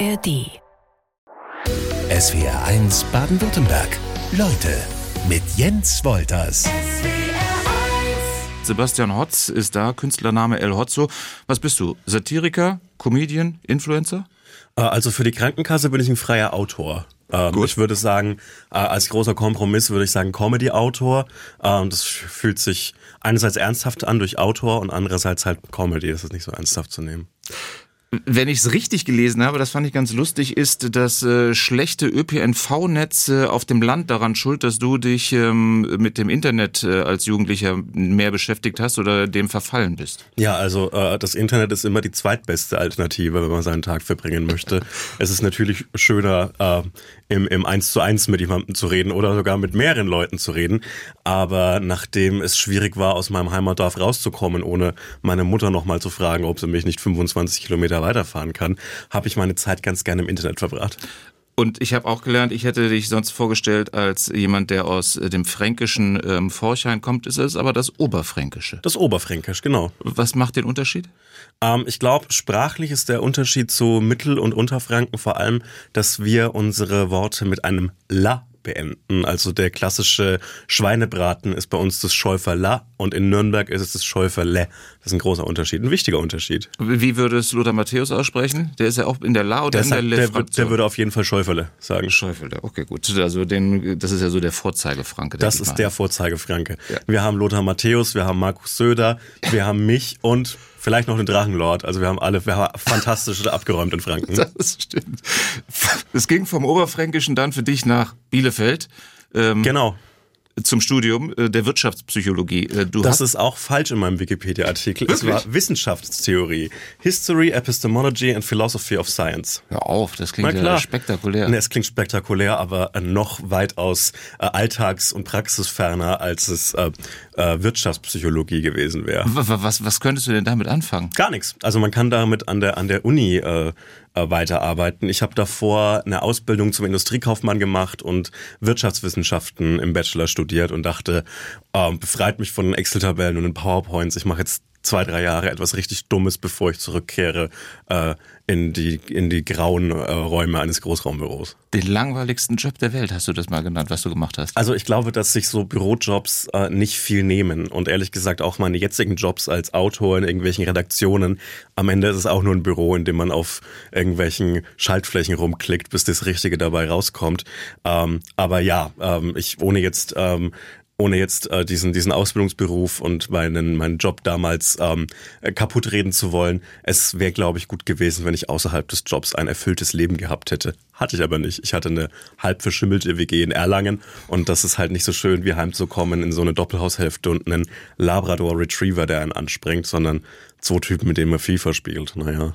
ARD. SWR 1 Baden-Württemberg. Leute mit Jens Wolters. Sebastian Hotz ist da, Künstlername El Hotzo. Was bist du? Satiriker, Comedian, Influencer? Äh, Also für die Krankenkasse bin ich ein freier Autor. Ähm, Gut. ich würde sagen, äh, als großer Kompromiss würde ich sagen Comedy-Autor. Ähm, das fühlt sich einerseits ernsthaft an durch Autor und andererseits halt Comedy. Das ist nicht so ernsthaft zu nehmen. Wenn ich es richtig gelesen habe, das fand ich ganz lustig, ist das äh, schlechte ÖPNV-Netz äh, auf dem Land daran schuld, dass du dich ähm, mit dem Internet äh, als Jugendlicher mehr beschäftigt hast oder dem verfallen bist? Ja, also äh, das Internet ist immer die zweitbeste Alternative, wenn man seinen Tag verbringen möchte. es ist natürlich schöner, äh, im, im Eins zu eins mit jemandem zu reden oder sogar mit mehreren Leuten zu reden. Aber nachdem es schwierig war, aus meinem Heimatdorf rauszukommen, ohne meine Mutter nochmal zu fragen, ob sie mich nicht 25 Kilometer weiterfahren kann, habe ich meine Zeit ganz gerne im Internet verbracht. Und ich habe auch gelernt, ich hätte dich sonst vorgestellt als jemand, der aus äh, dem fränkischen ähm, Forchheim kommt. Ist es aber das Oberfränkische. Das Oberfränkisch, genau. Was macht den Unterschied? Ähm, ich glaube, sprachlich ist der Unterschied zu Mittel- und Unterfranken vor allem, dass wir unsere Worte mit einem La beenden. Also der klassische Schweinebraten ist bei uns das Schäuferla und in Nürnberg ist es das Schäuferle. Das ist ein großer Unterschied, ein wichtiger Unterschied. Wie würde es Lothar Matthäus aussprechen? Der ist ja auch in der La oder Der, in der Le der, wird- Fraktion? der würde auf jeden Fall Schäuferle sagen. Schäufele, okay, gut. Also den, das ist ja so der Vorzeigefranke. Das ist der Vorzeigefranke. Ja. Wir haben Lothar Matthäus, wir haben Markus Söder, wir haben mich und vielleicht noch den Drachenlord. Also wir haben alle wir haben fantastische abgeräumt in Franken. Das stimmt. Es ging vom Oberfränkischen dann für dich nach Bielefeld ähm, Genau. Zum Studium äh, der Wirtschaftspsychologie. Äh, Du Das hast ist auch falsch in meinem Wikipedia-Artikel. Es war Wissenschaftstheorie. History, Epistemology and Philosophy of Science. Hör auf, das klingt ja spektakulär. Nee, es klingt spektakulär, aber äh, noch weitaus äh, alltags- und praxisferner, als es äh, äh, Wirtschaftspsychologie gewesen wäre. W- w- Was, was könntest du denn damit anfangen? Gar nichts. Also man kann damit an der an der Uni äh, weiterarbeiten. Ich habe davor eine Ausbildung zum Industriekaufmann gemacht und Wirtschaftswissenschaften im Bachelor studiert und dachte, ähm, befreit mich von Excel-Tabellen und den PowerPoints. Ich mache jetzt zwei, drei Jahre etwas richtig Dummes, bevor ich zurückkehre äh, in die in die grauen äh, Räume eines Großraumbüros. Den langweiligsten Job der Welt hast du das mal genannt, was du gemacht hast. Also ich glaube, dass sich so Bürojobs äh, nicht viel nehmen und ehrlich gesagt auch meine jetzigen Jobs als Autor in irgendwelchen Redaktionen. Am Ende ist es auch nur ein Büro, in dem man auf irgendwelchen Schaltflächen rumklickt, bis das Richtige dabei rauskommt. Ähm, aber ja, ähm, ich ohne jetzt ähm, ohne jetzt äh, diesen diesen Ausbildungsberuf und meinen meinen Job damals ähm, äh, kaputt reden zu wollen. Es wäre, glaube ich, gut gewesen, wenn ich außerhalb des Jobs ein erfülltes Leben gehabt hätte. Hatte ich aber nicht. Ich hatte eine halb verschimmelte WG in Erlangen und das ist halt nicht so schön, wie heimzukommen in so eine Doppelhaushälfte und einen Labrador Retriever, der einen anspringt, sondern zwei Typen, mit denen man FIFA spielt. Naja.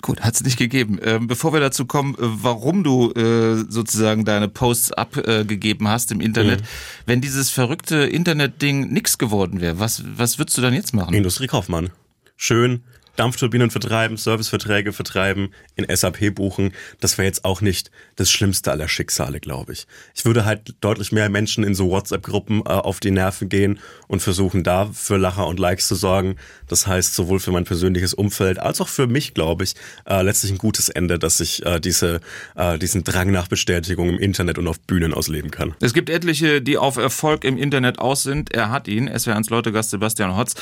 Gut, hat es nicht gegeben. Ähm, bevor wir dazu kommen, äh, warum du äh, sozusagen deine Posts abgegeben hast im Internet, wenn dieses verrückte Internet-Ding nix geworden wäre, was, was würdest du dann jetzt machen? Industriekaufmann. Schön. Dampfturbinen vertreiben, Serviceverträge vertreiben, in SAP buchen. Das wäre jetzt auch nicht das Schlimmste aller Schicksale, glaube ich. Ich würde halt deutlich mehr Menschen in so WhatsApp-Gruppen äh, auf die Nerven gehen und versuchen, da für Lacher und Likes zu sorgen. Das heißt, sowohl für mein persönliches Umfeld als auch für mich, glaube ich, äh, letztlich ein gutes Ende, dass ich äh, diese, äh, diesen Drang nach Bestätigung im Internet und auf Bühnen ausleben kann. Es gibt etliche, die auf Erfolg im Internet aus sind. Er hat ihn, SWR1 Leutegast Sebastian Hotz,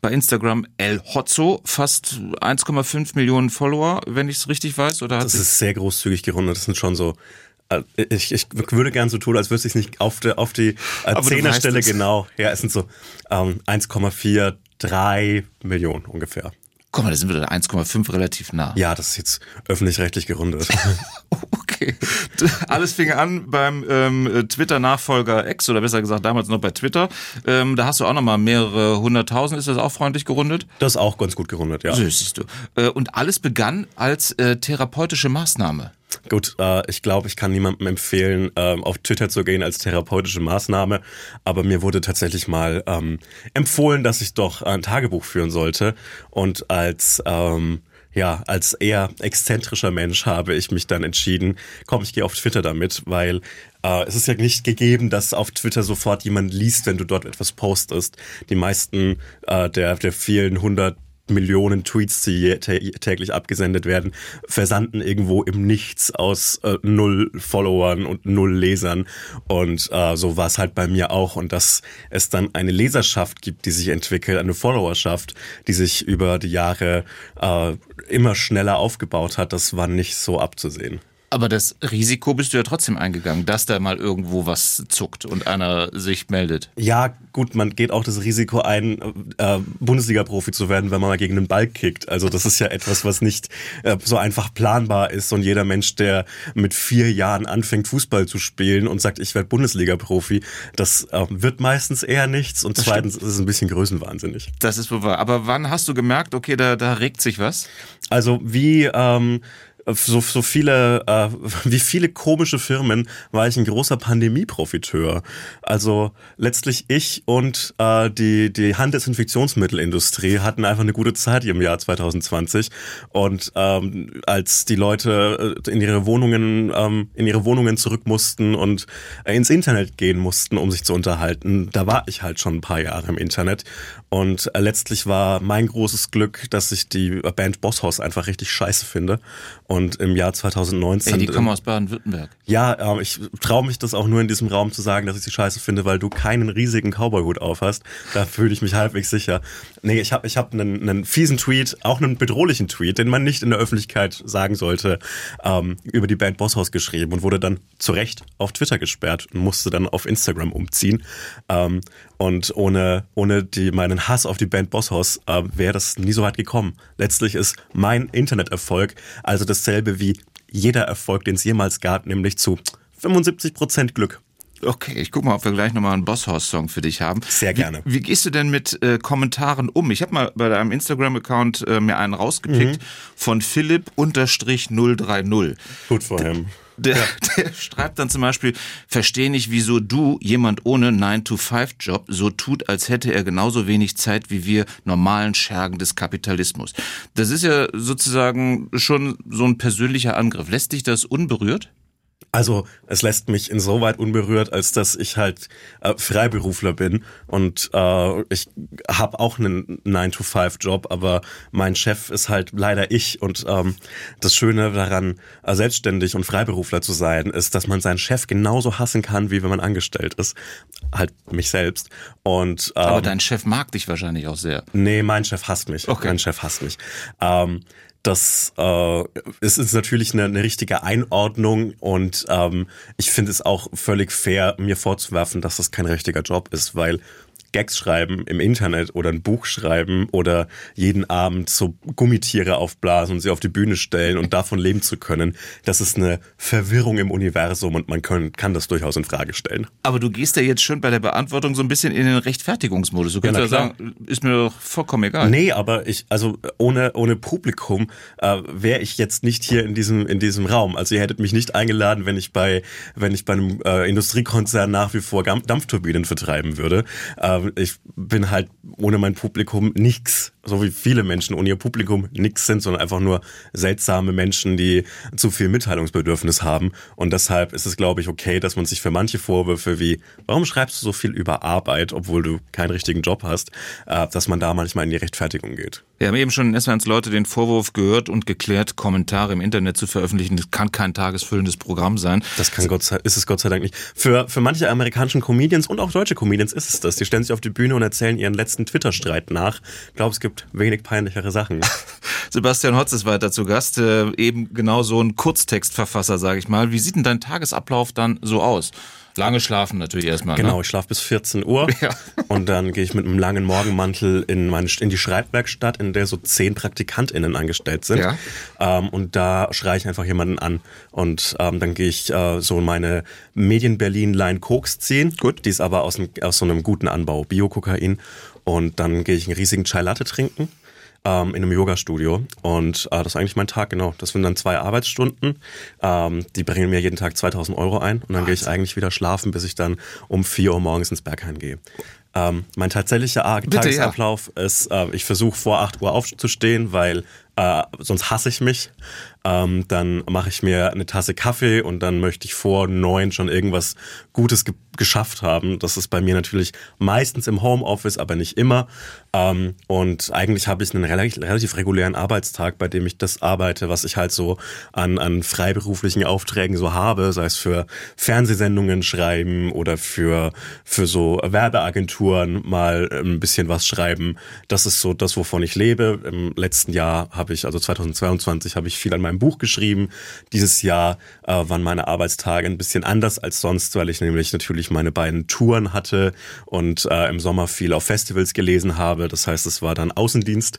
bei Instagram El Hotzo, fast 1,5 Millionen Follower, wenn ich es richtig weiß. Oder Das ist sehr großzügig gerundet. Das sind schon so. äh, Ich, ich würde gern so tun, als würde es nicht auf, der, auf die äh, Zehnerstelle genau. Ja, es sind so ähm, 1,43 Millionen ungefähr. Guck mal, da sind wir da 1,5 relativ nah. Ja, das ist jetzt öffentlich-rechtlich gerundet. Okay. Alles fing an beim ähm, Twitter-Nachfolger X, oder besser gesagt damals noch bei Twitter. Ähm, da hast du auch nochmal mehrere hunderttausend. Ist das auch freundlich gerundet? Das ist auch ganz gut gerundet, ja. So siehst du. Äh, und alles begann als äh, therapeutische Maßnahme. Gut, äh, ich glaube, ich kann niemandem empfehlen, ähm, auf Twitter zu gehen als therapeutische Maßnahme, aber mir wurde tatsächlich mal ähm, empfohlen, dass ich doch ein Tagebuch führen sollte und als ähm, ja, als eher exzentrischer Mensch habe ich mich dann entschieden, komm, ich gehe auf Twitter damit, weil äh, es ist ja nicht gegeben, dass auf Twitter sofort jemand liest, wenn du dort etwas postest. Die meisten äh, der, der vielen hundert Millionen Tweets, die täglich abgesendet werden, versanden irgendwo im Nichts aus äh, null Followern und null Lesern. Und äh, so war es halt bei mir auch. Und dass es dann eine Leserschaft gibt, die sich entwickelt, eine Followerschaft, die sich über die Jahre äh, immer schneller aufgebaut hat, das war nicht so abzusehen. Aber das Risiko bist du ja trotzdem eingegangen, dass da mal irgendwo was zuckt und einer sich meldet. Ja, gut, man geht auch das Risiko ein, äh, Bundesliga-Profi zu werden, wenn man mal gegen den Ball kickt. Also das ist ja etwas, was nicht äh, so einfach planbar ist. Und jeder Mensch, der mit vier Jahren anfängt, Fußball zu spielen und sagt, ich werde Bundesliga-Profi, das äh, wird meistens eher nichts. Und das zweitens stimmt. ist es ein bisschen größenwahnsinnig. Das ist wohl wahr. Aber wann hast du gemerkt, okay, da, da regt sich was? Also wie... Ähm, so, so viele, äh, wie viele komische Firmen war ich ein großer Pandemie-Profiteur. Also letztlich ich und äh, die, die Handdesinfektionsmittelindustrie hatten einfach eine gute Zeit im Jahr 2020. Und ähm, als die Leute äh, in ihre Wohnungen, ähm, in ihre Wohnungen zurück mussten und äh, ins Internet gehen mussten, um sich zu unterhalten, da war ich halt schon ein paar Jahre im Internet. Und äh, letztlich war mein großes Glück, dass ich die Band Bosshaus einfach richtig scheiße finde im Jahr 2019. Ey, die kommen aus Baden-Württemberg. Ja, äh, ich traue mich das auch nur in diesem Raum zu sagen, dass ich sie scheiße finde, weil du keinen riesigen Cowboy-Hut auf hast. Da fühle ich mich halbwegs sicher. Nee, ich habe ich hab einen, einen fiesen Tweet, auch einen bedrohlichen Tweet, den man nicht in der Öffentlichkeit sagen sollte, ähm, über die Band Bosshaus geschrieben und wurde dann zu Recht auf Twitter gesperrt und musste dann auf Instagram umziehen. Ähm, und ohne, ohne die, meinen Hass auf die Band Bosshaus äh, wäre das nie so weit gekommen. Letztlich ist mein Interneterfolg also dasselbe wie jeder Erfolg, den es jemals gab, nämlich zu 75 Prozent Glück. Okay, ich guck mal, ob wir gleich nochmal einen Bosshaus-Song für dich haben. Sehr gerne. Wie, wie gehst du denn mit äh, Kommentaren um? Ich habe mal bei deinem Instagram-Account äh, mir einen rausgepickt mhm. von Philipp-030. Gut vor ihm. Der, ja. der schreibt dann zum Beispiel, verstehe nicht, wieso du, jemand ohne 9-to-5-Job, so tut, als hätte er genauso wenig Zeit wie wir normalen Schergen des Kapitalismus. Das ist ja sozusagen schon so ein persönlicher Angriff. Lässt dich das unberührt? Also es lässt mich insoweit unberührt, als dass ich halt äh, Freiberufler bin und äh, ich habe auch einen 9-to-5-Job, aber mein Chef ist halt leider ich und ähm, das Schöne daran, äh, selbstständig und Freiberufler zu sein, ist, dass man seinen Chef genauso hassen kann, wie wenn man angestellt ist. Halt mich selbst. Und, ähm, aber dein Chef mag dich wahrscheinlich auch sehr. Nee, mein Chef hasst mich. Okay. Mein Chef hasst mich. Ähm, das äh, es ist natürlich eine, eine richtige Einordnung und ähm, ich finde es auch völlig fair, mir vorzuwerfen, dass das kein richtiger Job ist, weil Gags schreiben im Internet oder ein Buch schreiben oder jeden Abend so Gummitiere aufblasen und sie auf die Bühne stellen und davon leben zu können, das ist eine Verwirrung im Universum und man kann, kann das durchaus in Frage stellen. Aber du gehst ja jetzt schon bei der Beantwortung so ein bisschen in den Rechtfertigungsmodus. Du kannst ja, ja sagen, ist mir doch vollkommen egal. Nee, aber ich, also ohne, ohne Publikum äh, wäre ich jetzt nicht hier in diesem, in diesem Raum. Also ihr hättet mich nicht eingeladen, wenn ich bei, wenn ich bei einem äh, Industriekonzern nach wie vor Dampfturbinen vertreiben würde. Äh, ich bin halt ohne mein Publikum nichts so wie viele Menschen ohne ihr Publikum nichts sind, sondern einfach nur seltsame Menschen, die zu viel Mitteilungsbedürfnis haben. Und deshalb ist es, glaube ich, okay, dass man sich für manche Vorwürfe wie, warum schreibst du so viel über Arbeit, obwohl du keinen richtigen Job hast, äh, dass man da manchmal in die Rechtfertigung geht. Wir haben eben schon in s Leute den Vorwurf gehört und geklärt, Kommentare im Internet zu veröffentlichen. Das kann kein tagesfüllendes Programm sein. Das kann Gott sei, ist es Gott sei Dank nicht. Für, für manche amerikanischen Comedians und auch deutsche Comedians ist es das. Die stellen sich auf die Bühne und erzählen ihren letzten Twitter-Streit nach. Ich glaube, es gibt gibt wenig peinlichere Sachen. Sebastian Hotz ist weiter zu Gast, äh, eben genau so ein Kurztextverfasser, sage ich mal. Wie sieht denn dein Tagesablauf dann so aus? Lange schlafen natürlich erstmal. Genau, ne? ich schlafe bis 14 Uhr ja. und dann gehe ich mit einem langen Morgenmantel in, meine, in die Schreibwerkstatt, in der so zehn PraktikantInnen angestellt sind. Ja. Ähm, und da schreie ich einfach jemanden an. Und ähm, dann gehe ich äh, so meine Medien Berlin Line Koks ziehen. Gut. Die ist aber aus, einem, aus so einem guten Anbau, Bio-Kokain. Und dann gehe ich einen riesigen Chai Latte trinken ähm, in einem Yoga-Studio. Und äh, das ist eigentlich mein Tag, genau. Das sind dann zwei Arbeitsstunden. Ähm, die bringen mir jeden Tag 2000 Euro ein. Und dann gehe ich eigentlich wieder schlafen, bis ich dann um 4 Uhr morgens ins Berghain gehe. Ähm, mein tatsächlicher Bitte, Tagesablauf ja. ist, äh, ich versuche vor 8 Uhr aufzustehen, weil äh, sonst hasse ich mich. Ähm, dann mache ich mir eine Tasse Kaffee und dann möchte ich vor neun schon irgendwas Gutes ge geschafft haben. Das ist bei mir natürlich meistens im Homeoffice, aber nicht immer. Ähm, und eigentlich habe ich einen relativ, relativ regulären Arbeitstag, bei dem ich das arbeite, was ich halt so an, an freiberuflichen Aufträgen so habe, sei es für Fernsehsendungen schreiben oder für, für so Werbeagenturen mal ein bisschen was schreiben. Das ist so das, wovon ich lebe. Im letzten Jahr habe ich, also 2022, habe ich viel an meinem Buch geschrieben. Dieses Jahr äh, waren meine Arbeitstage ein bisschen anders als sonst, weil ich nämlich natürlich meine beiden Touren hatte und äh, im Sommer viel auf Festivals gelesen habe. Das heißt, es war dann Außendienst.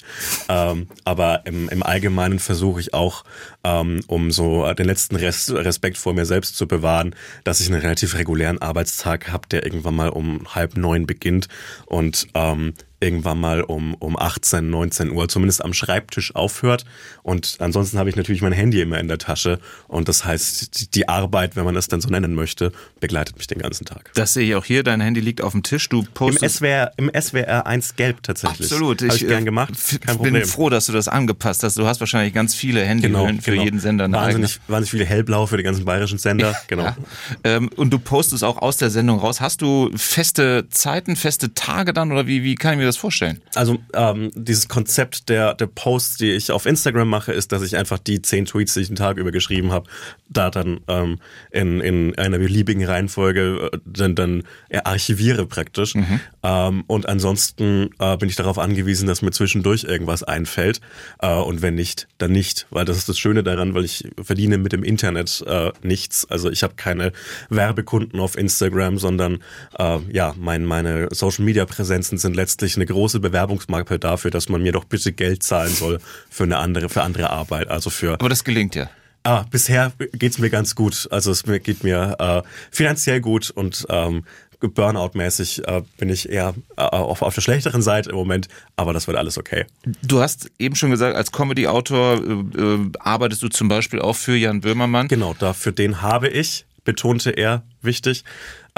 Ähm, aber im, im Allgemeinen versuche ich auch, ähm, um so den letzten Rest, Respekt vor mir selbst zu bewahren, dass ich einen relativ regulären Arbeitstag habe, der irgendwann mal um halb neun beginnt und ähm, irgendwann mal um, um 18, 19 Uhr zumindest am Schreibtisch aufhört. Und ansonsten habe ich natürlich mein Handy immer in der Tasche. Und das heißt, die Arbeit, wenn man das dann so nennen möchte, begleitet mich den ganzen Tag. Das sehe ich auch hier. Dein Handy liegt auf dem Tisch. Du postest. Im SWR, im SWR 1 gelb tatsächlich. Absolut. Habe ich, ich gern gemacht. Kein Problem. bin froh, dass du das angepasst hast. Du hast wahrscheinlich ganz viele Handyhüllen genau, für genau. jeden Sender. Wahnsinnig, wahnsinnig viele hellblau für die ganzen bayerischen Sender. Genau. Ja. Ähm, und du postest auch aus der Sendung raus. Hast du feste Zeiten, feste Tage dann oder wie, wie kann ich mir das vorstellen? Also ähm, dieses Konzept der, der Posts, die ich auf Instagram mache, ist, dass ich einfach die zehn Tweets, die ich den Tag über geschrieben habe, da dann ähm, in, in einer beliebigen Reihenfolge äh, dann, dann archiviere praktisch. Mhm. Ähm, und ansonsten äh, bin ich darauf angewiesen, dass mir zwischendurch irgendwas einfällt. Äh, und wenn nicht, dann nicht. Weil das ist das Schöne daran, weil ich verdiene mit dem Internet äh, nichts. Also ich habe keine Werbekunden auf Instagram, sondern äh, ja, mein, meine Social-Media-Präsenzen sind letztlich eine große Bewerbungsmappe dafür, dass man mir doch bitte Geld zahlen soll für eine andere, für andere Arbeit. Also für. Aber das gelingt ja. Ah, bisher geht's mir ganz gut. Also es geht mir äh, finanziell gut und ähm, Burnout-mäßig äh, bin ich eher äh, auf, auf der schlechteren Seite im Moment, aber das wird alles okay. Du hast eben schon gesagt, als Comedy-Autor äh, äh arbeitest du zum Beispiel auch für Jan Böhmermann. Genau, da für den habe ich, betonte er, wichtig,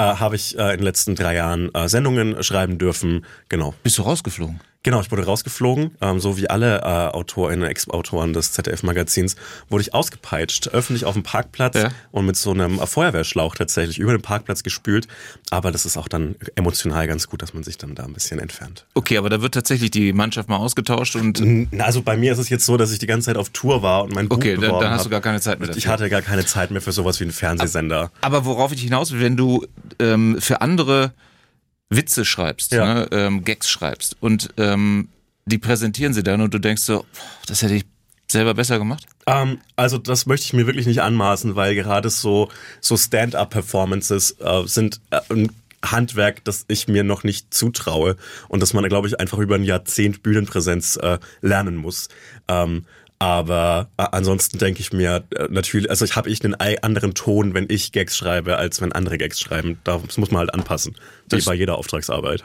habe ich äh, in den letzten drei Jahren äh, Sendungen schreiben dürfen. Genau. Bist du rausgeflogen? Genau, ich wurde rausgeflogen, ähm, so wie alle äh, Autorinnen, Ex-Autoren des ZDF-Magazins, wurde ich ausgepeitscht, öffentlich auf dem Parkplatz ja. und mit so einem Feuerwehrschlauch tatsächlich über den Parkplatz gespült. Aber das ist auch dann emotional ganz gut, dass man sich dann da ein bisschen entfernt. Okay, aber da wird tatsächlich die Mannschaft mal ausgetauscht und. Also bei mir ist es jetzt so, dass ich die ganze Zeit auf Tour war und mein Buch Okay, dann, dann hast du gar keine Zeit mehr dafür. Ich hatte gar keine Zeit mehr für sowas wie einen Fernsehsender. Aber worauf ich hinaus will, wenn du ähm, für andere Witze schreibst, ja. ne, ähm, Gags schreibst und ähm, die präsentieren sie dann und du denkst so, das hätte ich selber besser gemacht? Ähm, also das möchte ich mir wirklich nicht anmaßen, weil gerade so, so Stand-up-Performances äh, sind äh, ein Handwerk, das ich mir noch nicht zutraue und dass man, glaube ich, einfach über ein Jahrzehnt Bühnenpräsenz äh, lernen muss. Ähm, aber äh, ansonsten denke ich mir äh, natürlich, also ich habe ich einen anderen Ton, wenn ich Gags schreibe, als wenn andere Gags schreiben. Das muss man halt anpassen, wie bei jeder Auftragsarbeit.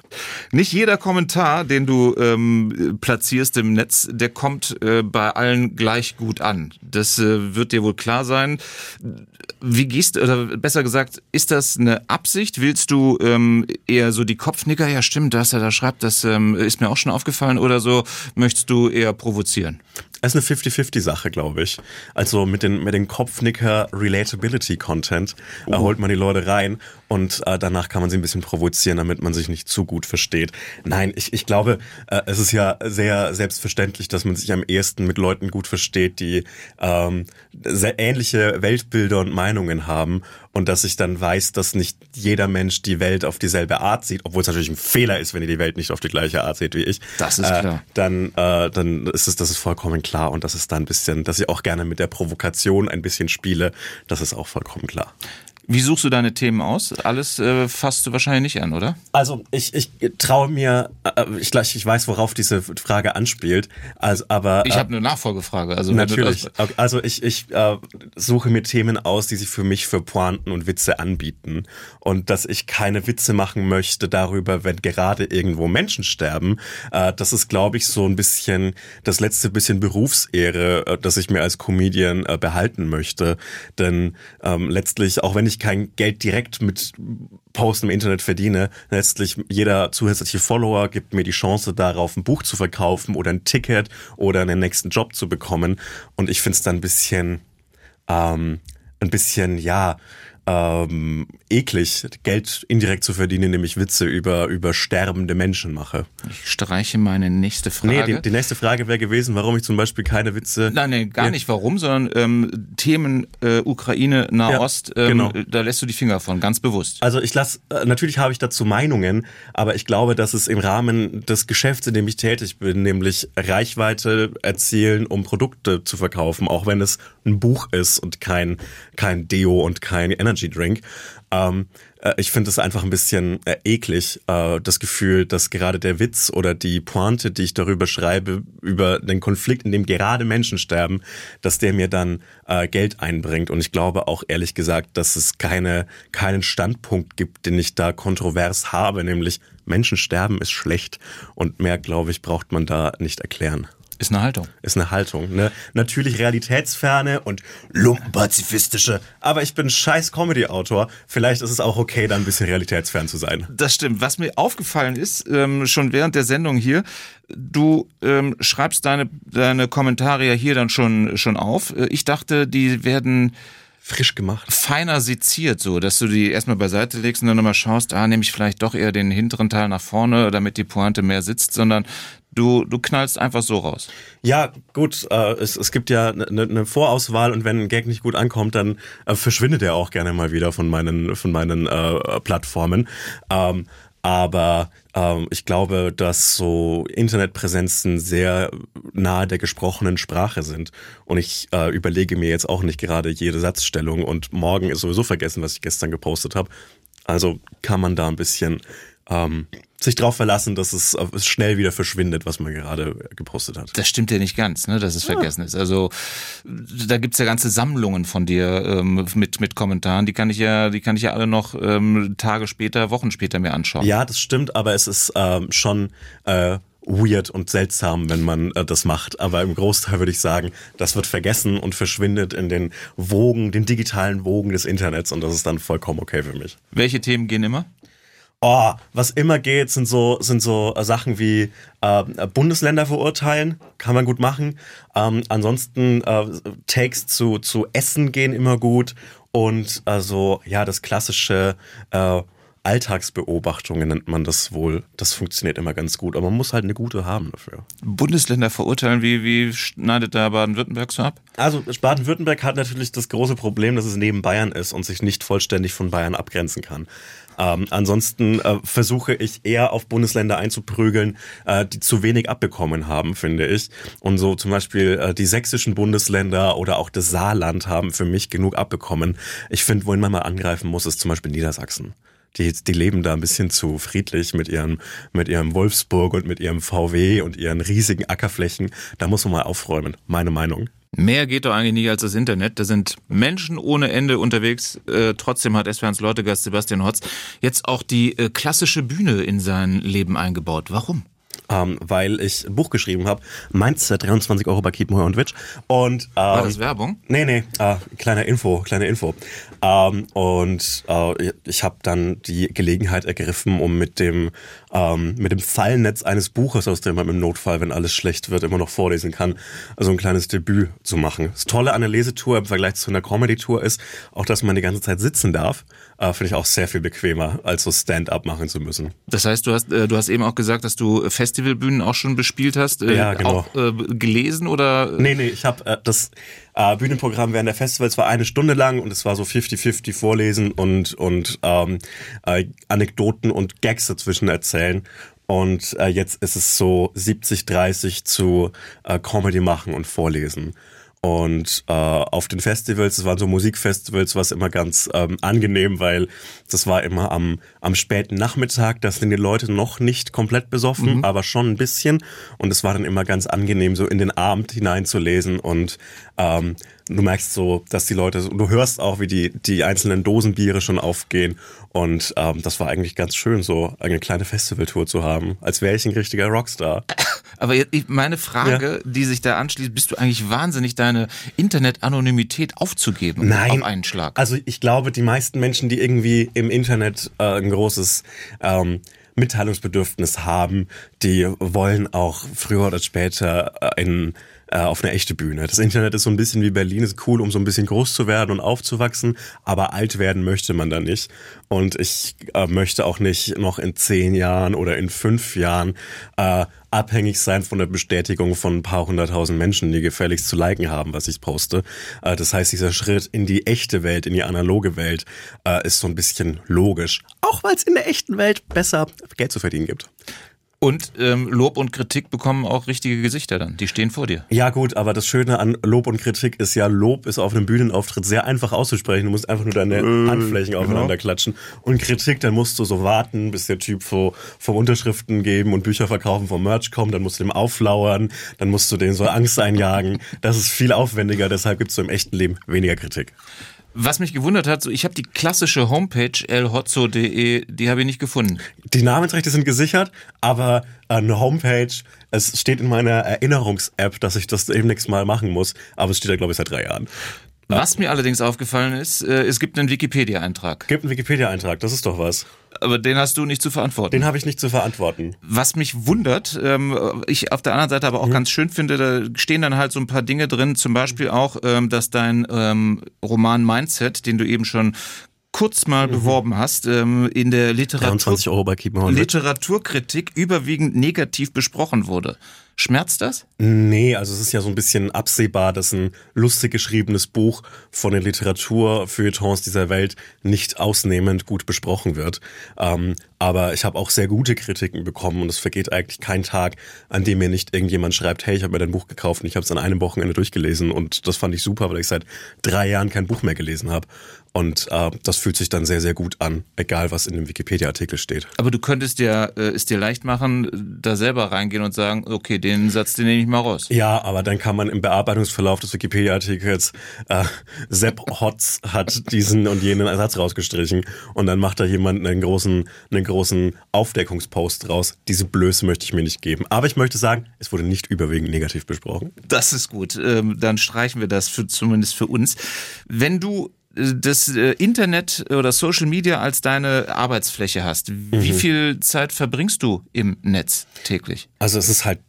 Nicht jeder Kommentar, den du ähm, platzierst im Netz, der kommt äh, bei allen gleich gut an. Das äh, wird dir wohl klar sein. Wie gehst oder besser gesagt, ist das eine Absicht? Willst du ähm, eher so die Kopfnicker, ja stimmt, dass er da schreibt, das ähm, ist mir auch schon aufgefallen oder so, möchtest du eher provozieren? Es ist eine 50-50-Sache, glaube ich. Also mit den, mit den Kopfnicker Relatability Content oh. holt man die Leute rein und äh, danach kann man sie ein bisschen provozieren, damit man sich nicht zu gut versteht. Nein, ich, ich glaube, äh, es ist ja sehr selbstverständlich, dass man sich am ehesten mit Leuten gut versteht, die ähm, sehr ähnliche Weltbilder und Meinungen haben und dass ich dann weiß, dass nicht jeder Mensch die Welt auf dieselbe Art sieht, obwohl es natürlich ein Fehler ist, wenn ihr die Welt nicht auf die gleiche Art seht wie ich. Das ist klar. Äh, dann, äh, dann ist es, das ist vollkommen klar und das ist dann ein bisschen, dass ich auch gerne mit der Provokation ein bisschen spiele, das ist auch vollkommen klar. Wie suchst du deine Themen aus? Alles äh, fasst du wahrscheinlich nicht an, oder? Also ich, ich traue mir, äh, ich, ich weiß, worauf diese Frage anspielt. Also, aber ich habe eine Nachfolgefrage. Also natürlich. Also ich, ich äh, suche mir Themen aus, die sich für mich für Pointen und Witze anbieten und dass ich keine Witze machen möchte darüber, wenn gerade irgendwo Menschen sterben. Äh, das ist, glaube ich, so ein bisschen das letzte bisschen Berufsehre, äh, das ich mir als Comedian äh, behalten möchte. Denn ähm, letztlich, auch wenn ich kein Geld direkt mit Posten im Internet verdiene. Letztlich jeder zusätzliche Follower gibt mir die Chance darauf, ein Buch zu verkaufen oder ein Ticket oder einen nächsten Job zu bekommen. Und ich finde es dann ein bisschen, ähm, ein bisschen, ja, ähm, eklig, Geld indirekt zu verdienen, indem ich Witze über, über sterbende Menschen mache. Ich streiche meine nächste Frage. Nee, die, die nächste Frage wäre gewesen, warum ich zum Beispiel keine Witze. Nein, nee, gar ja. nicht warum, sondern ähm, Themen äh, Ukraine, Nahost, ja, ähm, genau. da lässt du die Finger von, ganz bewusst. Also ich lasse, äh, natürlich habe ich dazu Meinungen, aber ich glaube, dass es im Rahmen des Geschäfts, in dem ich tätig bin, nämlich Reichweite erzielen, um Produkte zu verkaufen, auch wenn es ein Buch ist und kein, kein Deo und kein Energy Drink, ähm, äh, ich finde es einfach ein bisschen äh, eklig, äh, das Gefühl, dass gerade der Witz oder die Pointe, die ich darüber schreibe, über den Konflikt, in dem gerade Menschen sterben, dass der mir dann äh, Geld einbringt. Und ich glaube auch ehrlich gesagt, dass es keine, keinen Standpunkt gibt, den ich da kontrovers habe, nämlich Menschen sterben ist schlecht. Und mehr, glaube ich, braucht man da nicht erklären. Ist eine Haltung. Ist eine Haltung. Ne? Natürlich realitätsferne und lumpenpazifistische. Aber ich bin scheiß Comedy-Autor. Vielleicht ist es auch okay, da ein bisschen realitätsfern zu sein. Das stimmt. Was mir aufgefallen ist, ähm, schon während der Sendung hier, du ähm, schreibst deine, deine Kommentare ja hier dann schon, schon auf. Äh, ich dachte, die werden frisch gemacht. Feiner seziert, so, dass du die erstmal beiseite legst und dann nochmal schaust, ah, nehme ich vielleicht doch eher den hinteren Teil nach vorne, damit die Pointe mehr sitzt, sondern Du, du knallst einfach so raus. Ja, gut, äh, es, es gibt ja eine ne Vorauswahl und wenn ein Gag nicht gut ankommt, dann äh, verschwindet er auch gerne mal wieder von meinen, von meinen äh, Plattformen. Ähm, aber ähm, ich glaube, dass so Internetpräsenzen sehr nahe der gesprochenen Sprache sind. Und ich äh, überlege mir jetzt auch nicht gerade jede Satzstellung und morgen ist sowieso vergessen, was ich gestern gepostet habe. Also kann man da ein bisschen ähm, sich darauf verlassen, dass es, es, schnell wieder verschwindet, was man gerade gepostet hat. Das stimmt ja nicht ganz, ne, dass es ja. vergessen ist. Also da gibt's ja ganze Sammlungen von dir ähm, mit, mit Kommentaren, die kann ich ja, die kann ich ja alle noch ähm, Tage später, Wochen später mir anschauen. Ja, das stimmt, aber es ist ähm, schon äh, weird und seltsam, wenn man äh, das macht. Aber im Großteil würde ich sagen, das wird vergessen und verschwindet in den Wogen, den digitalen Wogen des Internets und das ist dann vollkommen okay für mich. Welche Themen gehen immer? Oh, was immer geht, sind so sind so äh, Sachen wie äh, Bundesländer verurteilen, kann man gut machen. Ähm, ansonsten äh, Takes zu zu Essen gehen immer gut und also ja das klassische äh, Alltagsbeobachtungen nennt man das wohl. Das funktioniert immer ganz gut, aber man muss halt eine gute haben dafür. Bundesländer verurteilen, wie, wie schneidet da Baden-Württemberg so ab? Also Baden-Württemberg hat natürlich das große Problem, dass es neben Bayern ist und sich nicht vollständig von Bayern abgrenzen kann. Ähm, ansonsten äh, versuche ich eher auf Bundesländer einzuprügeln, äh, die zu wenig abbekommen haben, finde ich. Und so zum Beispiel äh, die sächsischen Bundesländer oder auch das Saarland haben für mich genug abbekommen. Ich finde, wohin man mal angreifen muss, ist zum Beispiel Niedersachsen. Die, die leben da ein bisschen zu friedlich mit ihrem, mit ihrem Wolfsburg und mit ihrem VW und ihren riesigen Ackerflächen. Da muss man mal aufräumen, meine Meinung. Mehr geht doch eigentlich nie als das Internet. Da sind Menschen ohne Ende unterwegs. Äh, trotzdem hat SWRs Leutegast Sebastian Hotz jetzt auch die äh, klassische Bühne in sein Leben eingebaut. Warum? Ähm, weil ich ein Buch geschrieben habe. Meins 23 Euro bei Kiepenheuer und Witsch. Und, ähm, War das Werbung? Nee, nee, äh, kleine Info, kleine Info. Ähm, und äh, ich habe dann die Gelegenheit ergriffen, um mit dem ähm, mit dem Fallnetz eines Buches, aus dem man im Notfall, wenn alles schlecht wird, immer noch vorlesen kann, also ein kleines Debüt zu machen. Das Tolle an der Lesetour im Vergleich zu einer Comedy-Tour ist auch, dass man die ganze Zeit sitzen darf. Äh, Finde ich auch sehr viel bequemer, als so Stand-up machen zu müssen. Das heißt, du hast, äh, du hast eben auch gesagt, dass du Festivalbühnen auch schon bespielt hast. Äh, ja, genau. Auch äh, gelesen oder? Nee, nee, ich habe äh, das äh, Bühnenprogramm während der Festivals war eine Stunde lang und es war so 50-50 Vorlesen und, und ähm, äh, Anekdoten und Gags dazwischen erzählen. Und äh, jetzt ist es so 70-30 zu äh, Comedy machen und vorlesen. Und äh, auf den Festivals, das waren so Musikfestivals, war es immer ganz ähm, angenehm, weil das war immer am, am späten Nachmittag, da sind die Leute noch nicht komplett besoffen, mhm. aber schon ein bisschen. Und es war dann immer ganz angenehm, so in den Abend hineinzulesen und ähm, du merkst so, dass die Leute, du hörst auch, wie die, die einzelnen Dosenbiere schon aufgehen. Und ähm, das war eigentlich ganz schön, so eine kleine Festivaltour zu haben, als wäre ich ein richtiger Rockstar. Aber meine Frage, ja. die sich da anschließt, bist du eigentlich wahnsinnig, deine Internet-Anonymität aufzugeben Nein. auf einen Schlag? Also ich glaube, die meisten Menschen, die irgendwie im Internet äh, ein großes ähm, Mitteilungsbedürfnis haben, die wollen auch früher oder später äh, in äh, auf eine echte Bühne. Das Internet ist so ein bisschen wie Berlin, ist cool, um so ein bisschen groß zu werden und aufzuwachsen, aber alt werden möchte man da nicht. Und ich äh, möchte auch nicht noch in zehn Jahren oder in fünf Jahren äh, abhängig sein von der Bestätigung von ein paar hunderttausend Menschen, die gefälligst zu liken haben, was ich poste. Äh, das heißt, dieser Schritt in die echte Welt, in die analoge Welt, äh, ist so ein bisschen logisch. Auch weil es in der echten Welt besser Geld zu verdienen gibt. Und ähm, Lob und Kritik bekommen auch richtige Gesichter dann. Die stehen vor dir. Ja gut, aber das Schöne an Lob und Kritik ist ja, Lob ist auf einem Bühnenauftritt sehr einfach auszusprechen. Du musst einfach nur deine äh, Handflächen genau. aufeinander genau. klatschen. Und Kritik, dann musst du so warten, bis der Typ vor, vom Unterschriften geben und Bücher verkaufen vom Merch kommt. Dann musst du dem auflauern, dann musst du den so Angst einjagen. Das ist viel aufwendiger, deshalb gibt's so im echten Leben weniger Kritik. Was mich gewundert hat, so ich habe die klassische Homepage elhotzo.de, die habe ich nicht gefunden. Die Namensrechte sind gesichert, aber eine Homepage, es steht in meiner Erinnerungs-App, dass ich das eben nächstes Mal machen muss, aber es steht da glaube ich seit drei Jahren. Was mir allerdings aufgefallen ist, äh, es gibt einen Wikipedia-Eintrag. Gibt einen Wikipedia-Eintrag, das ist doch was. Aber den hast du nicht zu verantworten. Den habe ich nicht zu verantworten. Was mich wundert, ähm, ich auf der anderen Seite aber auch mhm. ganz schön finde, da stehen dann halt so ein paar Dinge drin, zum Beispiel auch, ähm, dass dein ähm, Roman Mindset, den du eben schon kurz mal mhm. beworben hast, ähm, in der Literatur Literaturkritik überwiegend negativ besprochen wurde. Schmerzt das? Nee, also es ist ja so ein bisschen absehbar, dass ein lustig geschriebenes Buch von den Literaturfeuilletons dieser Welt nicht ausnehmend gut besprochen wird. Ähm, aber ich habe auch sehr gute Kritiken bekommen und es vergeht eigentlich kein Tag, an dem mir nicht irgendjemand schreibt, hey, ich habe mir dein Buch gekauft und ich habe es an einem Wochenende durchgelesen und das fand ich super, weil ich seit drei Jahren kein Buch mehr gelesen habe. Und äh, das fühlt sich dann sehr, sehr gut an, egal was in dem Wikipedia-Artikel steht. Aber du könntest dir äh, es dir leicht machen, da selber reingehen und sagen, okay, den Satz, den nehme ich mal raus. Ja, aber dann kann man im Bearbeitungsverlauf des Wikipedia-Artikels, äh, Sepp Hotz hat diesen und jenen Satz rausgestrichen und dann macht da jemand einen großen, einen großen Aufdeckungspost raus. Diese Blöße möchte ich mir nicht geben. Aber ich möchte sagen, es wurde nicht überwiegend negativ besprochen. Das ist gut. Ähm, dann streichen wir das für, zumindest für uns. Wenn du das äh, Internet oder Social Media als deine Arbeitsfläche hast, wie mhm. viel Zeit verbringst du im Netz täglich? Also es ist halt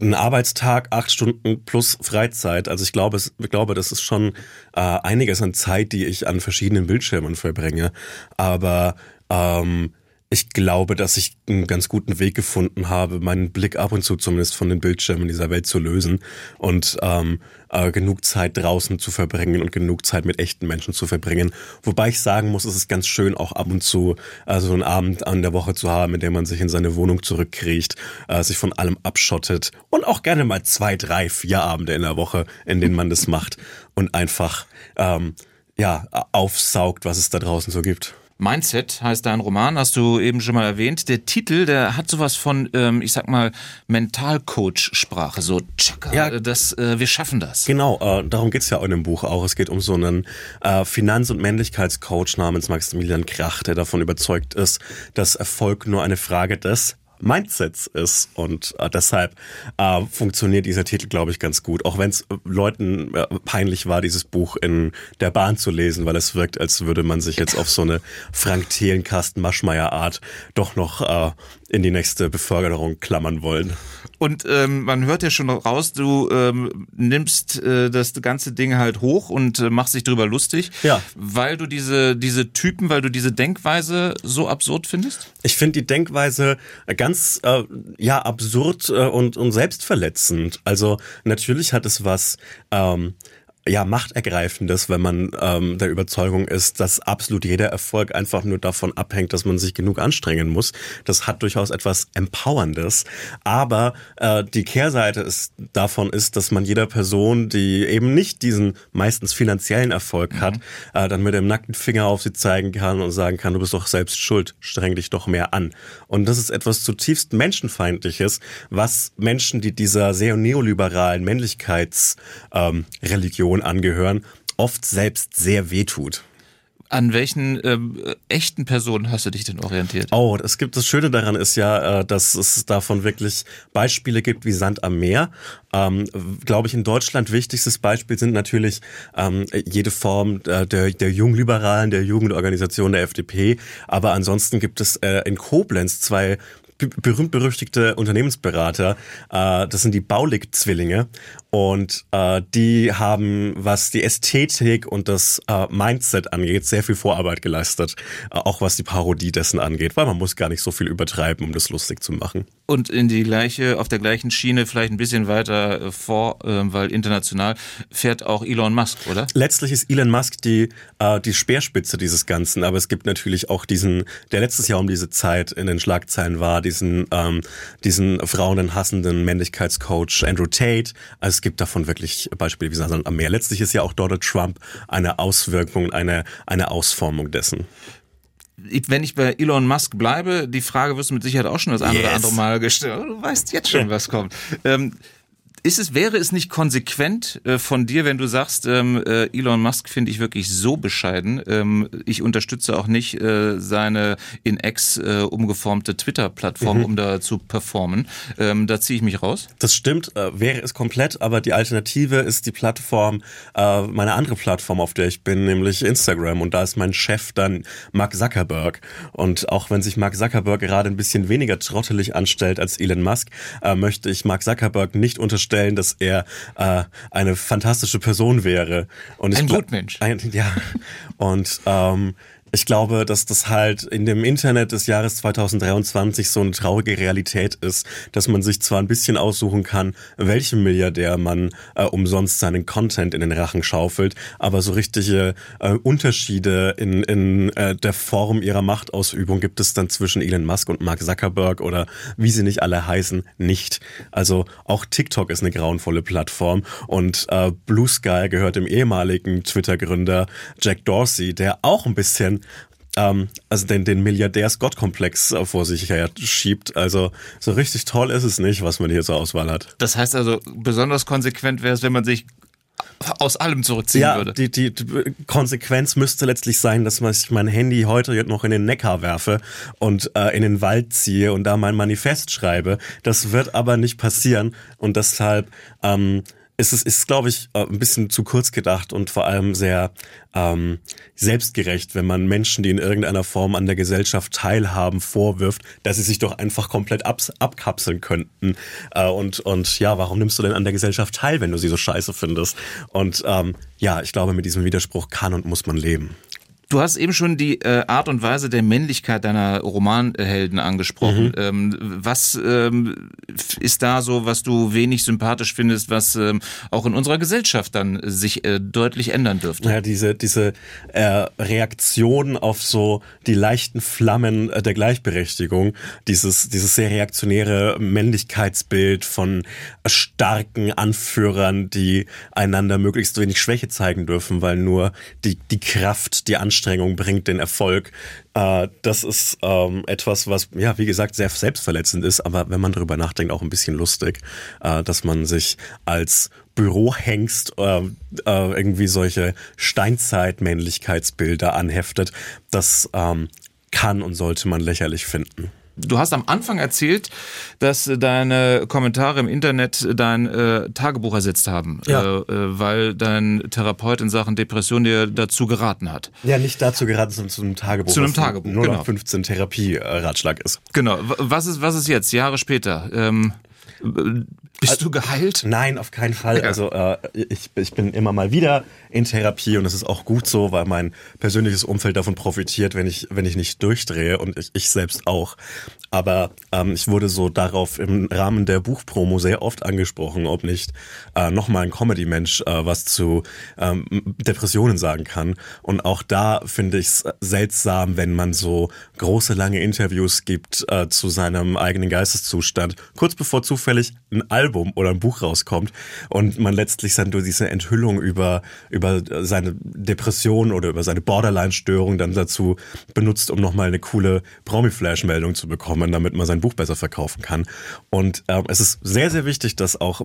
ein Arbeitstag, acht Stunden plus Freizeit. Also ich glaube, es, ich glaube, das ist schon äh, einiges an Zeit, die ich an verschiedenen Bildschirmen verbringe. Aber ähm, ich glaube, dass ich einen ganz guten Weg gefunden habe, meinen Blick ab und zu zumindest von den Bildschirmen dieser Welt zu lösen und ähm, äh, genug Zeit draußen zu verbringen und genug Zeit mit echten Menschen zu verbringen. Wobei ich sagen muss, es ist ganz schön, auch ab und zu äh, so einen Abend an der Woche zu haben, in dem man sich in seine Wohnung zurückkriecht, äh, sich von allem abschottet und auch gerne mal zwei, drei, vier Abende in der Woche, in denen man das macht und einfach ähm, ja aufsaugt, was es da draußen so gibt. Mindset heißt dein Roman, hast du eben schon mal erwähnt. Der Titel, der hat sowas von, ähm, ich sag mal, Mentalcoach-Sprache, so tschakka, ja, das, äh, wir schaffen das. Genau, äh, darum geht's ja in dem Buch auch. Es geht um so einen äh, Finanz- und Männlichkeitscoach namens Maximilian Krach, der davon überzeugt ist, dass Erfolg nur eine Frage des Mindsets ist. Und äh, deshalb äh, funktioniert dieser Titel, glaube ich, ganz gut. Auch wenn es äh, Leuten äh, peinlich war, dieses Buch in der Bahn zu lesen, weil es wirkt, als würde man sich jetzt auf so eine Frank Thelen, Carsten Maschmeyer Art doch noch äh, in die nächste Beförderung klammern wollen. Und ähm, man hört ja schon raus, du ähm, nimmst äh, das ganze Ding halt hoch und äh, machst dich drüber lustig, ja. weil du diese diese Typen, weil du diese Denkweise so absurd findest. Ich finde die Denkweise ganz äh, ja absurd äh, und und selbstverletzend. Also natürlich hat es was. Ähm, ja, machtergreifendes, wenn man ähm, der Überzeugung ist, dass absolut jeder Erfolg einfach nur davon abhängt, dass man sich genug anstrengen muss. Das hat durchaus etwas Empowerndes. Aber äh, die Kehrseite ist, davon ist, dass man jeder Person, die eben nicht diesen meistens finanziellen Erfolg mhm. hat, äh, dann mit dem nackten Finger auf sie zeigen kann und sagen kann, du bist doch selbst schuld, streng dich doch mehr an. Und das ist etwas zutiefst Menschenfeindliches, was Menschen, die dieser sehr neoliberalen Männlichkeitsreligion ähm, Religion angehören, oft selbst sehr wehtut. An welchen ähm, echten Personen hast du dich denn orientiert? Oh, es gibt das Schöne daran ist ja, äh, dass es davon wirklich Beispiele gibt wie Sand am Meer. Ähm, Glaube ich, in Deutschland wichtigstes Beispiel sind natürlich ähm, jede Form äh, der, der Jungliberalen, der Jugendorganisation der FDP. Aber ansonsten gibt es äh, in Koblenz zwei berühmt-berüchtigte Unternehmensberater. Äh, das sind die Baulig-Zwillinge. Und äh, die haben, was die Ästhetik und das äh, Mindset angeht, sehr viel Vorarbeit geleistet. Äh, auch was die Parodie dessen angeht, weil man muss gar nicht so viel übertreiben, um das lustig zu machen. Und in die gleiche, auf der gleichen Schiene, vielleicht ein bisschen weiter äh, vor, äh, weil international, fährt auch Elon Musk, oder? Letztlich ist Elon Musk die, äh, die Speerspitze dieses Ganzen, aber es gibt natürlich auch diesen, der letztes Jahr um diese Zeit in den Schlagzeilen war, diesen, ähm, diesen frauenhassenden Männlichkeitscoach Andrew Tate. Also es gibt davon wirklich Beispiele wie Sand am Meer. Letztlich ist ja auch Donald Trump eine Auswirkung, eine, eine Ausformung dessen wenn ich bei Elon Musk bleibe, die Frage wirst du mit Sicherheit auch schon das eine yes. oder andere Mal gestellt. Du weißt jetzt schon, was kommt. Ähm, ist es, wäre es nicht konsequent äh, von dir, wenn du sagst, ähm, äh, Elon Musk finde ich wirklich so bescheiden, ähm, ich unterstütze auch nicht äh, seine in X umgeformte Twitter-Plattform, mhm. um da zu performen. Ähm, da ziehe ich mich raus. Das stimmt, wäre es komplett, aber die Alternative ist die Plattform, meine andere Plattform, auf der ich bin, nämlich Instagram. Und da ist mein Chef dann Mark Zuckerberg. Und auch wenn sich Mark Zuckerberg gerade ein bisschen weniger trottelig anstellt als Elon Musk, möchte ich Mark Zuckerberg nicht unterstützen unterstellen, dass er äh, eine fantastische Person wäre. Und ein Gutmensch. Ein, ja. Und ähm, ich glaube, dass das halt in dem Internet des Jahres 2023 so eine traurige Realität ist, dass man sich zwar ein bisschen aussuchen kann, welchem Milliardär man äh, umsonst seinen Content in den Rachen schaufelt, aber so richtige äh, Unterschiede in, in äh, der Form ihrer Machtausübung gibt es dann zwischen Elon Musk und Mark Zuckerberg oder wie sie nicht alle heißen, nicht. Also auch TikTok ist eine grauenvolle Plattform und äh, Blue Sky gehört dem ehemaligen Twitter-Gründer Jack Dorsey, der auch ein bisschen ähm, also den, den Milliardärs-Gott-Komplex vor sich her schiebt. Also so richtig toll ist es nicht, was man hier zur Auswahl hat. Das heißt also, besonders konsequent wäre es, wenn man sich aus allem zurückziehen ja, würde. Die, die, die Konsequenz müsste letztlich sein, dass ich mein Handy heute noch in den Neckar werfe und äh, in den Wald ziehe und da mein Manifest schreibe. Das wird aber nicht passieren und deshalb ähm, ist es ist, glaube ich, äh, ein bisschen zu kurz gedacht und vor allem sehr ähm, selbstgerecht, wenn man Menschen, die in irgendeiner Form an der Gesellschaft teilhaben, vorwirft, dass sie sich doch einfach komplett ab, abkapseln könnten. Äh, und, und ja, warum nimmst du denn an der Gesellschaft teil, wenn du sie so scheiße findest? Und ähm, ja, ich glaube, mit diesem Widerspruch kann und muss man leben. Du hast eben schon die äh, Art und Weise der Männlichkeit deiner Romanhelden angesprochen. Mhm. Ähm, was ähm, ist da so, was du wenig sympathisch findest, was ähm, auch in unserer Gesellschaft dann sich äh, deutlich ändern dürfte? Ja, diese, diese äh, Reaktion auf so die leichten Flammen äh, der Gleichberechtigung, dieses, dieses sehr reaktionäre Männlichkeitsbild von starken Anführern, die einander möglichst wenig Schwäche zeigen dürfen, weil nur die, die Kraft, die Anstrengung Anstrengung bringt den Erfolg. Äh, das ist ähm, etwas, was, ja, wie gesagt, sehr selbstverletzend ist, aber wenn man darüber nachdenkt, auch ein bisschen lustig, äh, dass man sich als Bürohengst äh, irgendwie solche Steinzeit-Männlichkeitsbilder anheftet. Das ähm, kann und sollte man lächerlich finden. Du hast am Anfang erzählt, dass deine Kommentare im Internet dein äh, Tagebuch ersetzt haben, ja. äh, äh weil dein Therapeut in Sachen Depression dir dazu geraten hat. Ja, nicht dazu geraten, sondern zu einem Tagebuch. Zu einem Tagebuch, nur genau. 15 Therapie-Ratschlag ist. Genau. Was ist, was ist jetzt, Jahre später? Ähm, bist du geheilt? Nein, auf keinen Fall. Also äh, ich, ich bin immer mal wieder in Therapie und es ist auch gut so, weil mein persönliches Umfeld davon profitiert, wenn ich, wenn ich nicht durchdrehe und ich, ich selbst auch. Aber ähm, ich wurde so darauf im Rahmen der Buchpromo sehr oft angesprochen, ob nicht äh, nochmal ein Comedy-Mensch äh, was zu ähm, Depressionen sagen kann. Und auch da finde ich es seltsam, wenn man so große, lange Interviews gibt äh, zu seinem eigenen Geisteszustand, kurz bevor zufällig ein Album oder ein Buch rauskommt und man letztlich dann durch diese Enthüllung über, über seine Depression oder über seine Borderline-Störung dann dazu benutzt, um nochmal eine coole Promi-Flash-Meldung zu bekommen, damit man sein Buch besser verkaufen kann. Und ähm, es ist sehr, sehr wichtig, dass auch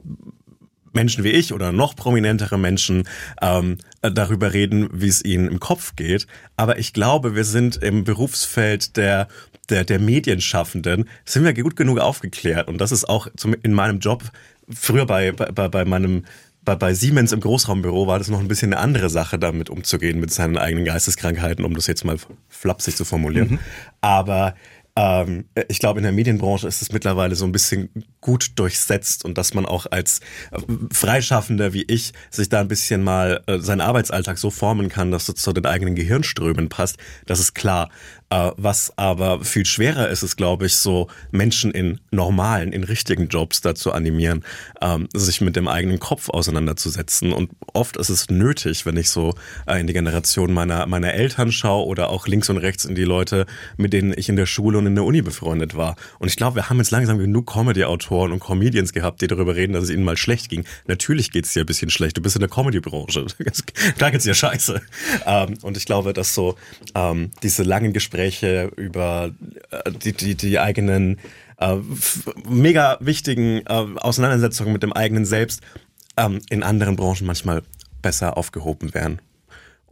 Menschen wie ich oder noch prominentere Menschen ähm, darüber reden, wie es ihnen im Kopf geht. Aber ich glaube, wir sind im Berufsfeld der der, der Medienschaffenden sind wir gut genug aufgeklärt. Und das ist auch zum, in meinem Job, früher bei, bei, bei meinem bei, bei Siemens im Großraumbüro war das noch ein bisschen eine andere Sache, damit umzugehen, mit seinen eigenen Geisteskrankheiten, um das jetzt mal flapsig zu formulieren. Mhm. Aber ähm, ich glaube, in der Medienbranche ist es mittlerweile so ein bisschen gut durchsetzt und dass man auch als äh, Freischaffender wie ich sich da ein bisschen mal äh, seinen Arbeitsalltag so formen kann, dass es zu den eigenen Gehirnströmen passt, das ist klar. Äh, was aber viel schwerer ist, ist, glaube ich, so Menschen in normalen, in richtigen Jobs dazu animieren, ähm, sich mit dem eigenen Kopf auseinanderzusetzen. Und oft ist es nötig, wenn ich so äh, in die Generation meiner, meiner Eltern schaue oder auch links und rechts in die Leute, mit denen ich in der Schule und in der Uni befreundet war. Und ich glaube, wir haben jetzt langsam genug Comedy-Autoren und Comedians gehabt, die darüber reden, dass es ihnen mal schlecht ging. Natürlich geht es dir ein bisschen schlecht. Du bist in der Comedy-Branche. Klar geht's dir scheiße. Ähm, und ich glaube, dass so ähm, diese langen Gespräche Gespräche über äh, die, die, die eigenen äh, mega wichtigen äh, Auseinandersetzungen mit dem eigenen Selbst ähm, in anderen Branchen manchmal besser aufgehoben wären.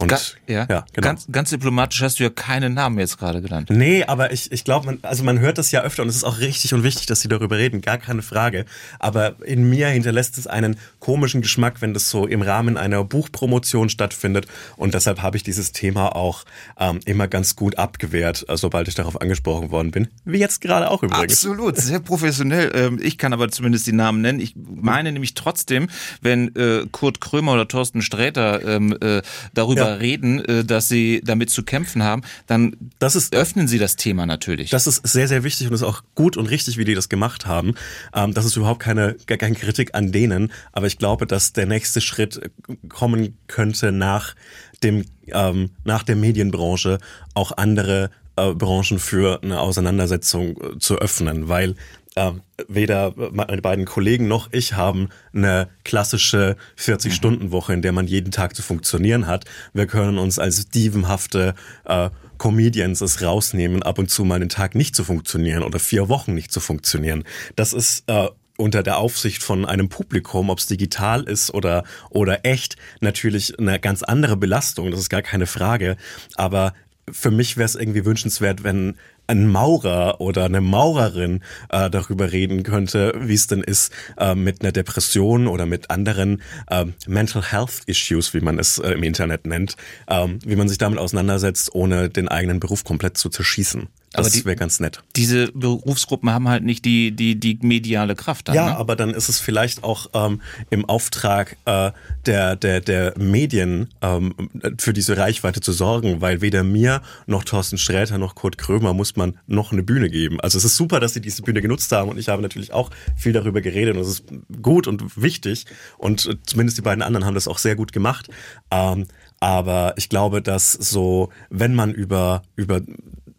Und, Ga ja, ja genau. ganz, ganz diplomatisch hast du ja keinen Namen jetzt gerade genannt. Nee, aber ich, ich glaube, man, also man hört das ja öfter und es ist auch richtig und wichtig, dass sie darüber reden, gar keine Frage. Aber in mir hinterlässt es einen komischen Geschmack, wenn das so im Rahmen einer Buchpromotion stattfindet. Und deshalb habe ich dieses Thema auch ähm, immer ganz gut abgewehrt, äh, sobald ich darauf angesprochen worden bin. Wie jetzt gerade auch übrigens. Absolut, sehr professionell. Ähm, ich kann aber zumindest die Namen nennen. Ich meine nämlich trotzdem, wenn äh, Kurt Krömer oder Thorsten Sträter ähm, äh, darüber ja reden, äh, dass sie damit zu kämpfen haben, dann das ist, öffnen sie das Thema natürlich. Das ist sehr, sehr wichtig und ist auch gut und richtig, wie die das gemacht haben. Ähm, das ist überhaupt keine, keine Kritik an denen, aber ich glaube, dass der nächste Schritt kommen könnte nach dem, ähm, nach der Medienbranche auch andere äh, Branchen für eine Auseinandersetzung äh, zu öffnen, weil äh, weder meine beiden Kollegen noch ich haben eine klassische 40-Stunden-Woche, in der man jeden Tag zu funktionieren hat. Wir können uns als dievenhafte äh, Comedians es rausnehmen, ab und zu mal einen Tag nicht zu funktionieren oder vier Wochen nicht zu funktionieren. Das ist äh, unter der Aufsicht von einem Publikum, ob es digital ist oder, oder echt, natürlich eine ganz andere Belastung, das ist gar keine Frage. Aber für mich wäre es irgendwie wünschenswert, wenn ein Maurer oder eine Maurerin äh, darüber reden könnte, wie es denn ist äh, mit einer Depression oder mit anderen äh, Mental Health Issues, wie man es äh, im Internet nennt, ähm, wie man sich damit auseinandersetzt, ohne den eigenen Beruf komplett zu zerschießen. Das wäre ganz nett. Diese Berufsgruppen haben halt nicht die, die, die mediale Kraft. Dann, ja, ne? aber dann ist es vielleicht auch ähm, im Auftrag äh, der, der, der Medien ähm, für diese Reichweite zu sorgen, weil weder mir noch Thorsten Sträter noch Kurt Krömer muss man noch eine Bühne geben. Also es ist super, dass sie diese Bühne genutzt haben und ich habe natürlich auch viel darüber geredet und es ist gut und wichtig und äh, zumindest die beiden anderen haben das auch sehr gut gemacht. Ähm, aber ich glaube, dass so, wenn man über, über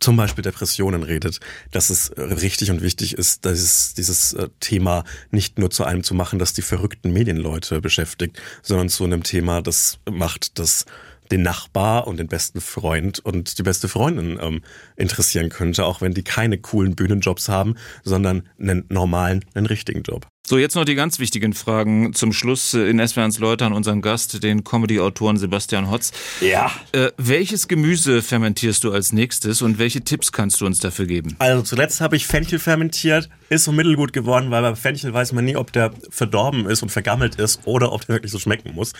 zum Beispiel Depressionen redet, dass es richtig und wichtig ist, dass dieses äh, Thema nicht nur zu einem zu machen, das die verrückten Medienleute beschäftigt, sondern zu einem Thema, das macht, das den Nachbar und den besten Freund und die beste Freundin ähm, interessieren könnte, auch wenn die keine coolen Bühnenjobs haben, sondern einen normalen, einen richtigen Job. So, jetzt noch die ganz wichtigen Fragen zum Schluss äh, in SWRs Leute an unseren Gast, den Comedy-Autoren Sebastian Hotz. Ja. Äh, welches Gemüse fermentierst du als nächstes und welche Tipps kannst du uns dafür geben? Also zuletzt habe ich Fenchel fermentiert, ist so mittelgut geworden, weil bei Fenchel weiß man nie, ob der verdorben ist und vergammelt ist oder ob der wirklich so schmecken muss.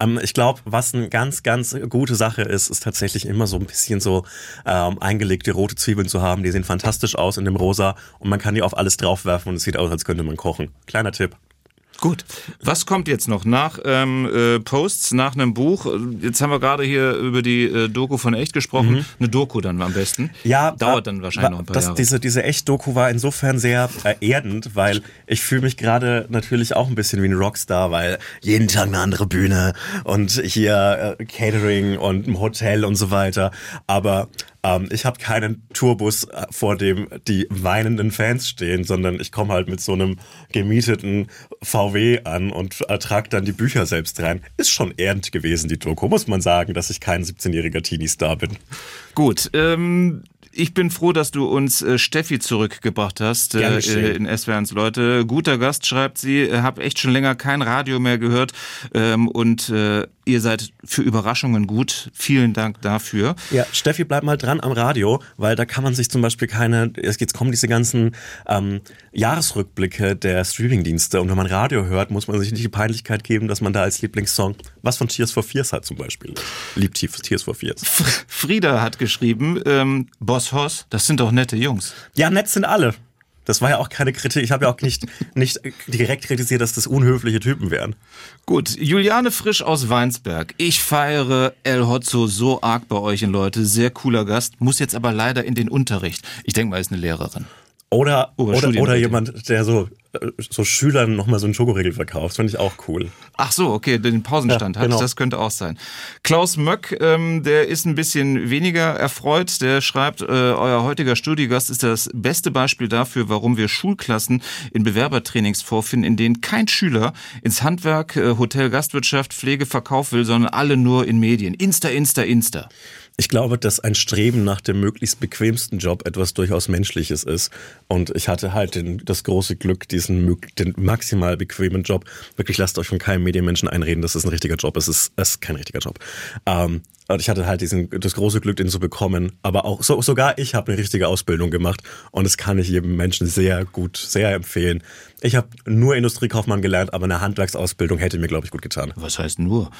Ähm, ich glaube, was eine ganz, ganz gute Sache ist, ist tatsächlich immer so ein bisschen so ähm, eingelegte rote Zwiebeln zu haben. Die sehen fantastisch aus in dem Rosa und man kann die auf alles draufwerfen und es sieht aus, als könnte man kochen. Kleiner Tipp. Gut. Was kommt jetzt noch nach ähm, äh, Posts, nach einem Buch? Jetzt haben wir gerade hier über die äh, Doku von Echt gesprochen. Mhm. Eine Doku dann am besten. Ja. Dauert dann wahrscheinlich noch ein paar das, Jahre. Diese, diese Echt-Doku war insofern sehr äh, erdend, weil ich fühle mich gerade natürlich auch ein bisschen wie ein Rockstar, weil jeden Tag eine andere Bühne und hier äh, Catering und ein Hotel und so weiter. Aber ähm, ich habe keinen Tourbus, äh, vor dem die weinenden Fans stehen, sondern ich komme halt mit so einem gemieteten VW an und trage dann die Bücher selbst rein. Ist schon ehrend gewesen, die Doku, muss man sagen, dass ich kein 17-jähriger Teenie-Star bin. Gut, ähm, Ich bin froh, dass du uns äh, Steffi zurückgebracht hast äh, in SWRs Leute. Guter Gast, schreibt sie. Äh, hab echt schon länger kein Radio mehr gehört ähm, und äh, ihr seid für Überraschungen gut. Vielen Dank dafür. Ja, Steffi, bleib mal dran am Radio, weil da kann man sich zum Beispiel keine, jetzt kommen diese ganzen ähm, Jahresrückblicke der Streamingdienste und wenn man Radio hört, muss man sich nicht die Peinlichkeit geben, dass man da als Lieblingssong was von Tears for Fears hat zum Beispiel. Liebt Tears for Fears. Frieda hat geschrieben, ähm, Boss Hoss, das sind doch nette Jungs. Ja, nett sind alle. Das war ja auch keine Kritik. Ich habe ja auch nicht, nicht direkt kritisiert, dass das unhöfliche Typen wären. Gut, Juliane Frisch aus Weinsberg. Ich feiere El Hotzo so arg bei euch in Leute. Sehr cooler Gast. Muss jetzt aber leider in den Unterricht. Ich denke mal, ist eine Lehrerin. Oder, oder, oder jemand, der so, so Schülern nochmal so einen Schokoriegel verkauft. Finde ich auch cool. Ach so, okay, den Pausenstand ja, genau. hat. Das könnte auch sein. Klaus Möck, ähm, der ist ein bisschen weniger erfreut. Der schreibt, äh, euer heutiger Studiogast ist das beste Beispiel dafür, warum wir Schulklassen in Bewerbertrainings vorfinden, in denen kein Schüler ins Handwerk, äh, Hotel, Gastwirtschaft, Pflege, Verkauf will, sondern alle nur in Medien. Insta, Insta, Insta. Ich glaube, dass ein Streben nach dem möglichst bequemsten Job etwas durchaus Menschliches ist. Und ich hatte halt den, das große Glück, diesen den maximal bequemen Job. Wirklich lasst euch von keinem Medienmenschen einreden, dass es ein richtiger Job ist. Es ist, ist kein richtiger Job. Ähm, und ich hatte halt diesen, das große Glück, den zu bekommen. Aber auch so, sogar ich habe eine richtige Ausbildung gemacht und das kann ich jedem Menschen sehr gut, sehr empfehlen. Ich habe nur Industriekaufmann gelernt, aber eine Handwerksausbildung hätte mir, glaube ich, gut getan. Was heißt nur?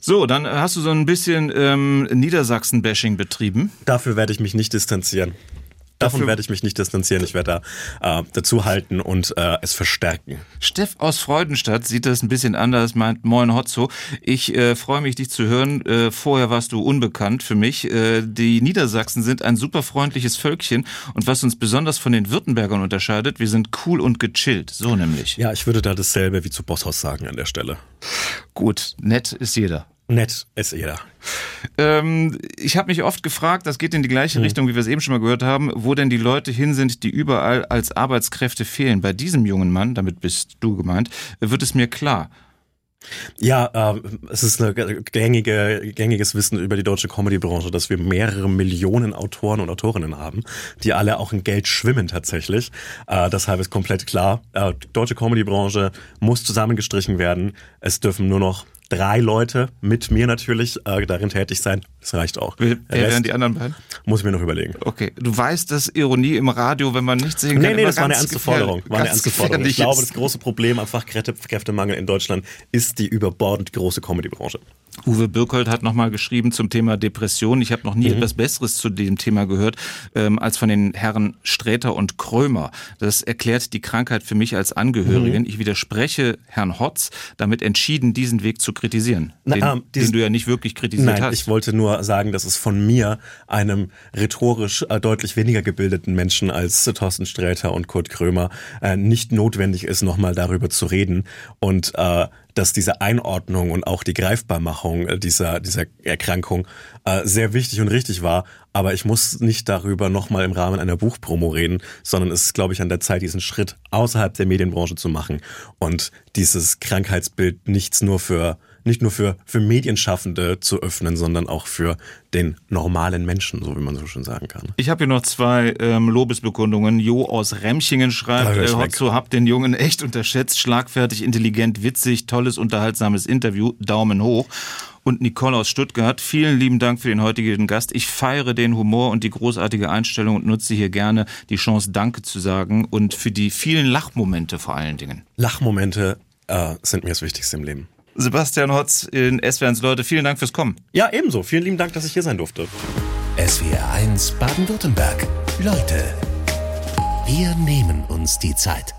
So, dann hast du so ein bisschen ähm, Niedersachsen-Bashing betrieben. Dafür werde ich mich nicht distanzieren. Davon werde ich mich nicht distanzieren. Ich werde da äh, dazu halten und äh, es verstärken. Steff aus Freudenstadt sieht das ein bisschen anders, meint Moin Hotzo. Ich äh, freue mich, dich zu hören. Äh, vorher warst du unbekannt für mich. Äh, die Niedersachsen sind ein super freundliches Völkchen und was uns besonders von den Württembergern unterscheidet, wir sind cool und gechillt. So nämlich. Ja, ich würde da dasselbe wie zu Bosshaus sagen an der Stelle. Gut, nett ist jeder. Nett ist jeder. Ähm, ich habe mich oft gefragt, das geht in die gleiche hm. Richtung, wie wir es eben schon mal gehört haben, wo denn die Leute hin sind, die überall als Arbeitskräfte fehlen. Bei diesem jungen Mann, damit bist du gemeint, wird es mir klar. Ja, äh, es ist ein gängige, gängiges Wissen über die deutsche Comedy-Branche, dass wir mehrere Millionen Autoren und Autorinnen haben, die alle auch in Geld schwimmen tatsächlich. Äh, deshalb ist komplett klar, äh, die deutsche Comedy-Branche muss zusammengestrichen werden. Es dürfen nur noch drei Leute mit mir natürlich äh, darin tätig sein. Das reicht auch. Wer, wären die anderen beiden? Muss ich mir noch überlegen. Okay. Du weißt, dass Ironie im Radio, wenn man nichts sehen kann, Nee, nee, das war eine ernste Forderung. War eine ernste Forderung. Ich glaube, das große Problem am Fachkräftemangel in Deutschland ist die überbordend große Comedybranche. Uwe Birkold hat nochmal geschrieben zum Thema Depression. Ich habe noch nie mhm. etwas Besseres zu diesem Thema gehört ähm, als von den Herren Sträter und Krömer. Das erklärt die Krankheit für mich als Angehörigen. Mhm. Ich widerspreche Herrn Hotz damit entschieden, diesen Weg zu kritisieren, Na, den, ähm, den, du ja nicht wirklich kritisiert nein, hast. Ich wollte nur sagen, dass es von mir, einem rhetorisch äh, deutlich weniger gebildeten Menschen als äh, Thorsten Sträter und Kurt Krömer, äh, nicht notwendig ist, nochmal darüber zu reden. Und äh, dass diese Einordnung und auch die Greifbarmachung äh, dieser, dieser Erkrankung äh, sehr wichtig und richtig war. Aber ich muss nicht darüber nochmal im Rahmen einer Buchpromo reden, sondern es ist, glaube ich, an der Zeit, diesen Schritt außerhalb der Medienbranche zu machen und dieses Krankheitsbild nichts nur für nicht nur für, für Medienschaffende zu öffnen, sondern auch für den normalen Menschen, so wie man so schön sagen kann. Ich habe hier noch zwei ähm, Lobesbekundungen. Jo aus Remchingen schreibt, äh, Hotzo, hab den Jungen echt unterschätzt, schlagfertig, intelligent, witzig, tolles, unterhaltsames Interview, Daumen hoch. Und Nicole aus Stuttgart, vielen lieben Dank für den heutigen Gast. Ich feiere den Humor und die großartige Einstellung und nutze hier gerne die Chance, Danke zu sagen und für die vielen Lachmomente vor allen Dingen. Lachmomente äh, sind mir das Wichtigste im Leben. Sebastian Hotz in SWRs Leute, vielen Dank fürs Kommen. Ja, ebenso. Vielen lieben Dank, dass ich hier sein durfte. SWR 1 Baden-Württemberg. Leute, wir nehmen uns die Zeit.